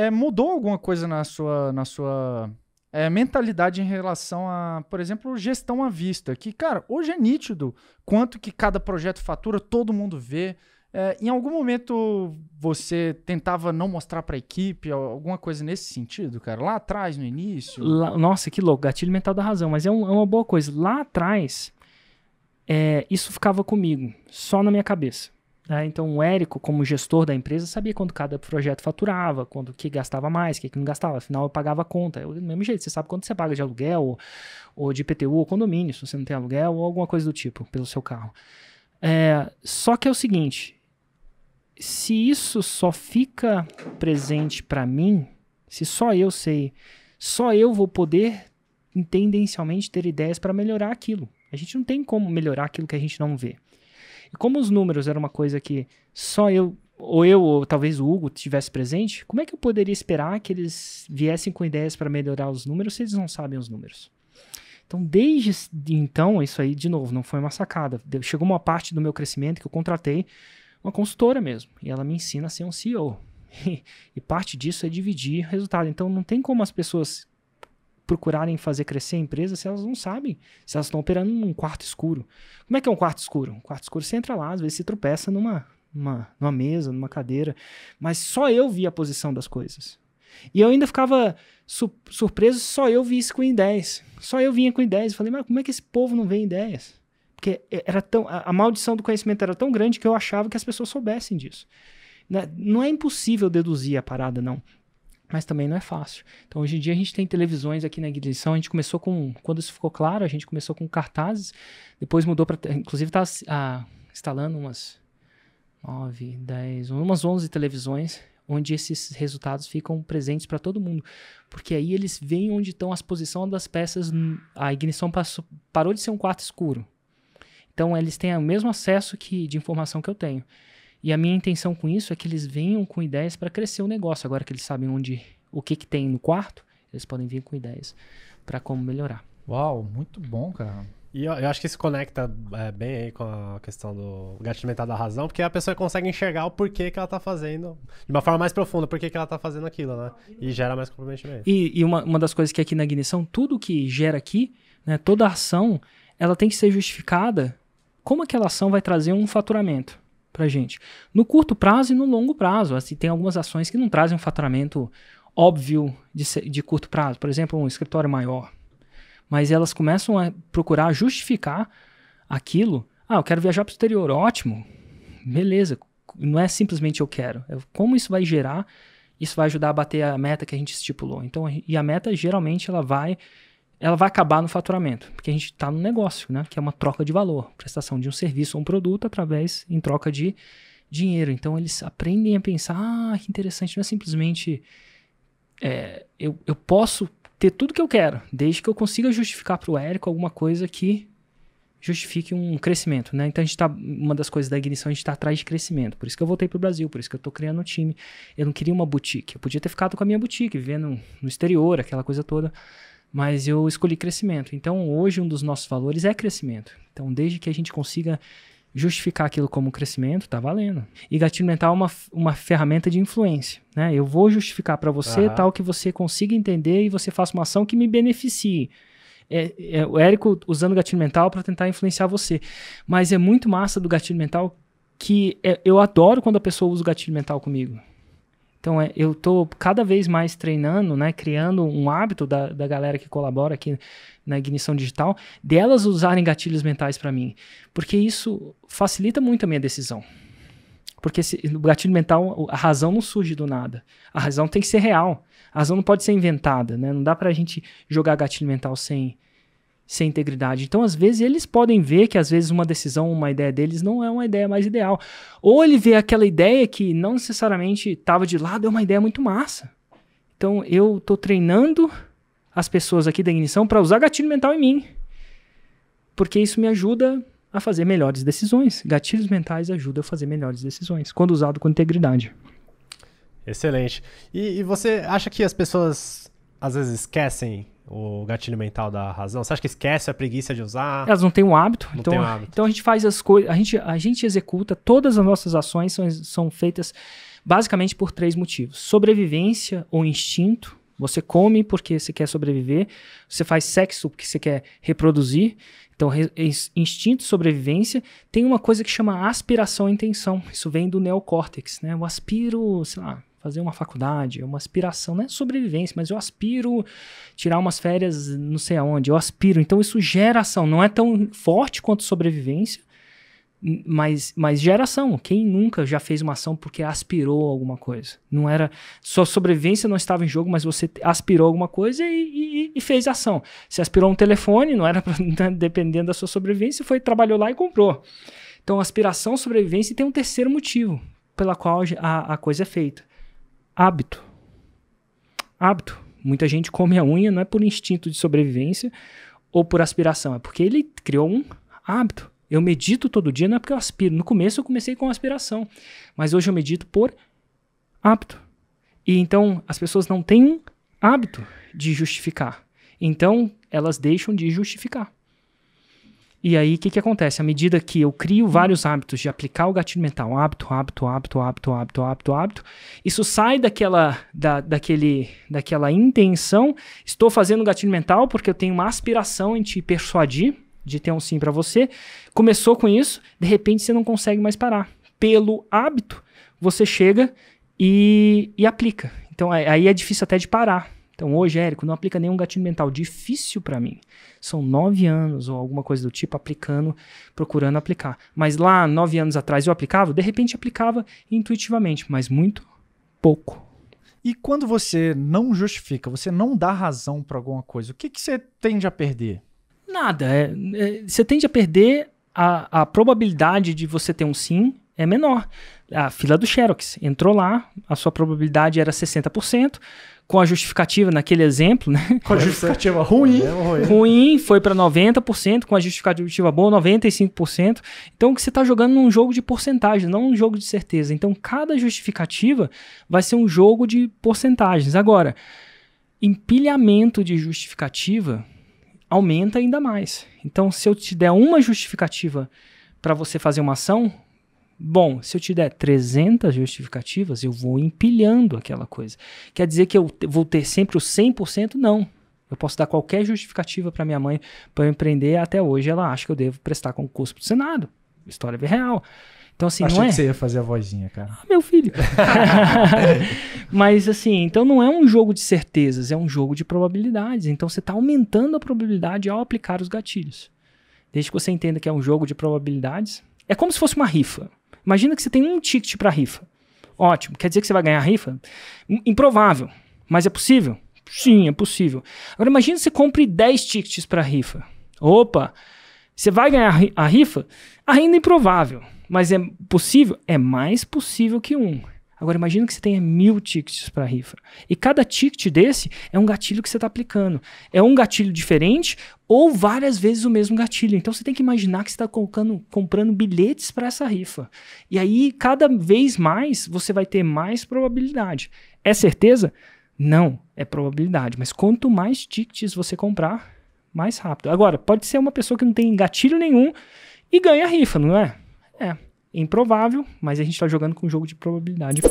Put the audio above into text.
é, mudou alguma coisa na sua, na sua é, mentalidade em relação a, por exemplo, gestão à vista. Que, cara, hoje é nítido quanto que cada projeto fatura, todo mundo vê. É, em algum momento você tentava não mostrar para a equipe alguma coisa nesse sentido, cara? Lá atrás, no início? Lá, nossa, que louco, gatilho mental da razão, mas é, um, é uma boa coisa. Lá atrás, é, isso ficava comigo, só na minha cabeça. Né? Então, o Érico, como gestor da empresa, sabia quando cada projeto faturava, quando que gastava mais, que, que não gastava. Afinal, eu pagava a conta. Eu, do mesmo jeito, você sabe quanto você paga de aluguel, ou, ou de IPTU, ou condomínio, se você não tem aluguel, ou alguma coisa do tipo, pelo seu carro. É, só que é o seguinte, se isso só fica presente para mim, se só eu sei, só eu vou poder tendencialmente ter ideias para melhorar aquilo. A gente não tem como melhorar aquilo que a gente não vê. E como os números era uma coisa que só eu, ou eu, ou talvez o Hugo tivesse presente, como é que eu poderia esperar que eles viessem com ideias para melhorar os números se eles não sabem os números? Então, desde então, isso aí, de novo, não foi uma sacada. Chegou uma parte do meu crescimento que eu contratei uma consultora mesmo. E ela me ensina a ser um CEO. E, parte disso é dividir resultado. Então não tem como as pessoas procurarem fazer crescer a empresa se elas não sabem, se elas estão operando num quarto escuro. Como é que é um quarto escuro? Um quarto escuro você entra lá, às vezes você tropeça numa, numa, numa mesa, numa cadeira, mas só eu vi a posição das coisas. E eu ainda ficava su surpreso, só eu vi isso com ideias. Só eu vinha com ideias. Falei, mas como é que esse povo não vê ideias? Porque era tão, a, a, maldição do conhecimento era tão grande que eu achava que as pessoas soubessem disso. Né? Não é impossível deduzir a parada, não. Mas também não é fácil. Então, hoje em dia, a gente tem televisões aqui na ignição. A gente começou com. Quando isso ficou claro, a gente começou com cartazes. Depois mudou para. Inclusive, está ah, instalando umas 9, 10, umas 11 televisões onde esses resultados ficam presentes para todo mundo. Porque aí eles veem onde estão as posições das peças. A ignição passou, parou de ser um quarto escuro. Então eles têm o mesmo acesso que de informação que eu tenho. E a minha intenção com isso é que eles venham com ideias para crescer o negócio. Agora que eles sabem onde o que, que tem no quarto, eles podem vir com ideias para como melhorar. Uau, muito bom, cara. E eu, eu acho que isso conecta é, bem aí com a questão do gatilho mental da razão, porque a pessoa consegue enxergar o porquê que ela tá fazendo, de uma forma mais profunda, por que ela tá fazendo aquilo, né? E gera mais comprometimento. E, e uma, uma das coisas que aqui na ignição, tudo que gera aqui, né, toda ação, ela tem que ser justificada como aquela ação vai trazer um faturamento para gente. No curto prazo e no longo prazo. Assim, tem algumas ações que não trazem um faturamento óbvio de, de curto prazo. Por exemplo, um escritório maior. Mas elas começam a procurar justificar aquilo. Ah, eu quero viajar para o exterior. Ótimo. Beleza. Não é simplesmente eu quero. É como isso vai gerar. Isso vai ajudar a bater a meta que a gente estipulou. Então, e a meta geralmente ela vai ela vai acabar no faturamento, porque a gente está no negócio, né? Que é uma troca de valor, prestação de um serviço ou um produto através em troca de dinheiro. Então eles aprendem a pensar, ah, que interessante, não é simplesmente é, eu, eu posso ter tudo que eu quero, desde que eu consiga justificar para o Érico alguma coisa que justifique um crescimento, né? Então a gente tá, uma das coisas da ignição, a gente está atrás de crescimento. Por isso que eu voltei para o Brasil, por isso que eu estou criando um time. Eu não queria uma boutique, eu podia ter ficado com a minha boutique, vivendo no exterior, aquela coisa toda mas eu escolhi crescimento. Então, hoje, um dos nossos valores é crescimento. Então, desde que a gente consiga justificar aquilo como crescimento, tá valendo. E gatilho mental é uma, uma ferramenta de influência. Né? Eu vou justificar para você uhum. tal que você consiga entender e você faça uma ação que me beneficie. É, é o Érico usando gatilho mental para tentar influenciar você. Mas é muito massa do gatilho mental que é, eu adoro quando a pessoa usa o gatilho mental comigo. Então, é, eu estou cada vez mais treinando, né, criando um hábito da, da galera que colabora aqui na ignição digital, delas usarem gatilhos mentais para mim. Porque isso facilita muito a minha decisão. Porque se, no gatilho mental, a razão não surge do nada. A razão tem que ser real. A razão não pode ser inventada, né? Não dá para a gente jogar gatilho mental sem, sem integridade. Então, às vezes, eles podem ver que, às vezes, uma decisão, uma ideia deles não é uma ideia mais ideal. Ou ele vê aquela ideia que não necessariamente estava de lado, é uma ideia muito massa. Então, eu estou treinando as pessoas aqui da ignição para usar gatilho mental em mim. Porque isso me ajuda a fazer melhores decisões. Gatilhos mentais ajudam a fazer melhores decisões, quando usado com integridade. Excelente. E, e você acha que as pessoas às vezes esquecem o gatilho mental da razão? Você acha que esquece a preguiça de usar? Elas não têm um hábito. Não então, um hábito. então a gente faz as coisas, a gente, a gente executa, todas as nossas ações são, são feitas basicamente por três motivos: sobrevivência ou instinto. Você come porque você quer sobreviver, você faz sexo porque você quer reproduzir. Então, re- ins- instinto, sobrevivência. Tem uma coisa que chama aspiração e intenção. Isso vem do neocórtex, né? Eu aspiro, sei lá, fazer uma faculdade, é uma aspiração, não é sobrevivência, mas eu aspiro tirar umas férias não sei aonde, eu aspiro. Então, isso gera ação. Não é tão forte quanto sobrevivência, mas, mas gera ação. Quem nunca já fez uma ação porque aspirou alguma coisa? Não era. Sua sobrevivência não estava em jogo, mas você aspirou alguma coisa e, e- e fez ação. Você aspirou um telefone, não era pra, dependendo da sua sobrevivência, foi, trabalhou lá e comprou. Então, aspiração, sobrevivência e tem um terceiro motivo pela qual a, a coisa é feita: hábito. Hábito. Muita gente come a unha não é por instinto de sobrevivência ou por aspiração, é porque ele criou um hábito. Eu medito todo dia, não é porque eu aspiro. No começo eu comecei com aspiração, mas hoje eu medito por hábito. E então as pessoas não têm hábito de justificar. Então elas deixam de justificar. E aí o que, que acontece? À medida que eu crio vários hábitos de aplicar o gatilho mental, hábito, hábito, hábito, hábito, hábito, hábito, hábito, isso sai daquela, da, daquele, daquela intenção. Estou fazendo gatilho mental porque eu tenho uma aspiração em te persuadir de ter um sim para você. Começou com isso, de repente você não consegue mais parar. Pelo hábito, você chega e, e aplica. Então aí é difícil até de parar. Então hoje, Érico, não aplica nenhum gatilho mental. Difícil para mim. São nove anos ou alguma coisa do tipo aplicando, procurando aplicar. Mas lá, nove anos atrás, eu aplicava? De repente aplicava intuitivamente, mas muito pouco. E quando você não justifica, você não dá razão pra alguma coisa, o que, que você tende a perder? Nada. é- é- você tende a perder a, a probabilidade de você ter um sim é menor. A fila do Xerox entrou lá, a sua probabilidade era 60%, com a justificativa naquele exemplo, né? Com a justificativa ruim. Mesmo ruim. ruim foi para 90%, com a justificativa boa 95%. Então que você está jogando num jogo de porcentagem, não um jogo de certeza. Então cada justificativa vai ser um jogo de porcentagens. Agora, empilhamento de justificativa aumenta ainda mais. Então se eu te der uma justificativa para você fazer uma ação, bom, se eu te der 300 justificativas, eu vou empilhando aquela coisa. Quer dizer que eu vou ter sempre o 100%? Não. Eu posso dar qualquer justificativa para minha mãe para empreender. Até hoje ela acha que eu devo prestar concurso pro Senado. História real. Então, assim, Achei não é. que você ia fazer a vozinha, cara. Ah, meu filho. Mas assim, então não é um jogo de certezas, é um jogo de probabilidades. Então você está aumentando a probabilidade ao aplicar os gatilhos. Desde que você entenda que é um jogo de probabilidades. É como se fosse uma rifa. Imagina que você tem um ticket para rifa. Ótimo. Quer dizer que você vai ganhar a rifa? Im- Improvável. Mas é possível? Sim, é possível. Agora imagina que você compre 10 tickets para rifa. Opa! Você vai ganhar a rifa? Ainda improvável. Mas é possível? É mais possível que um. Agora imagina que você tenha mil tickets para rifa. E cada ticket desse é um gatilho que você está aplicando. É um gatilho diferente ou várias vezes o mesmo gatilho. Então você tem que imaginar que você está comprando bilhetes para essa rifa. E aí, cada vez mais, você vai ter mais probabilidade. É certeza? Não, é probabilidade. Mas quanto mais tickets você comprar, mais rápido. Agora, pode ser uma pessoa que não tem gatilho nenhum e ganha a rifa, não é? É. Improvável, mas a gente está jogando com um jogo de probabilidade.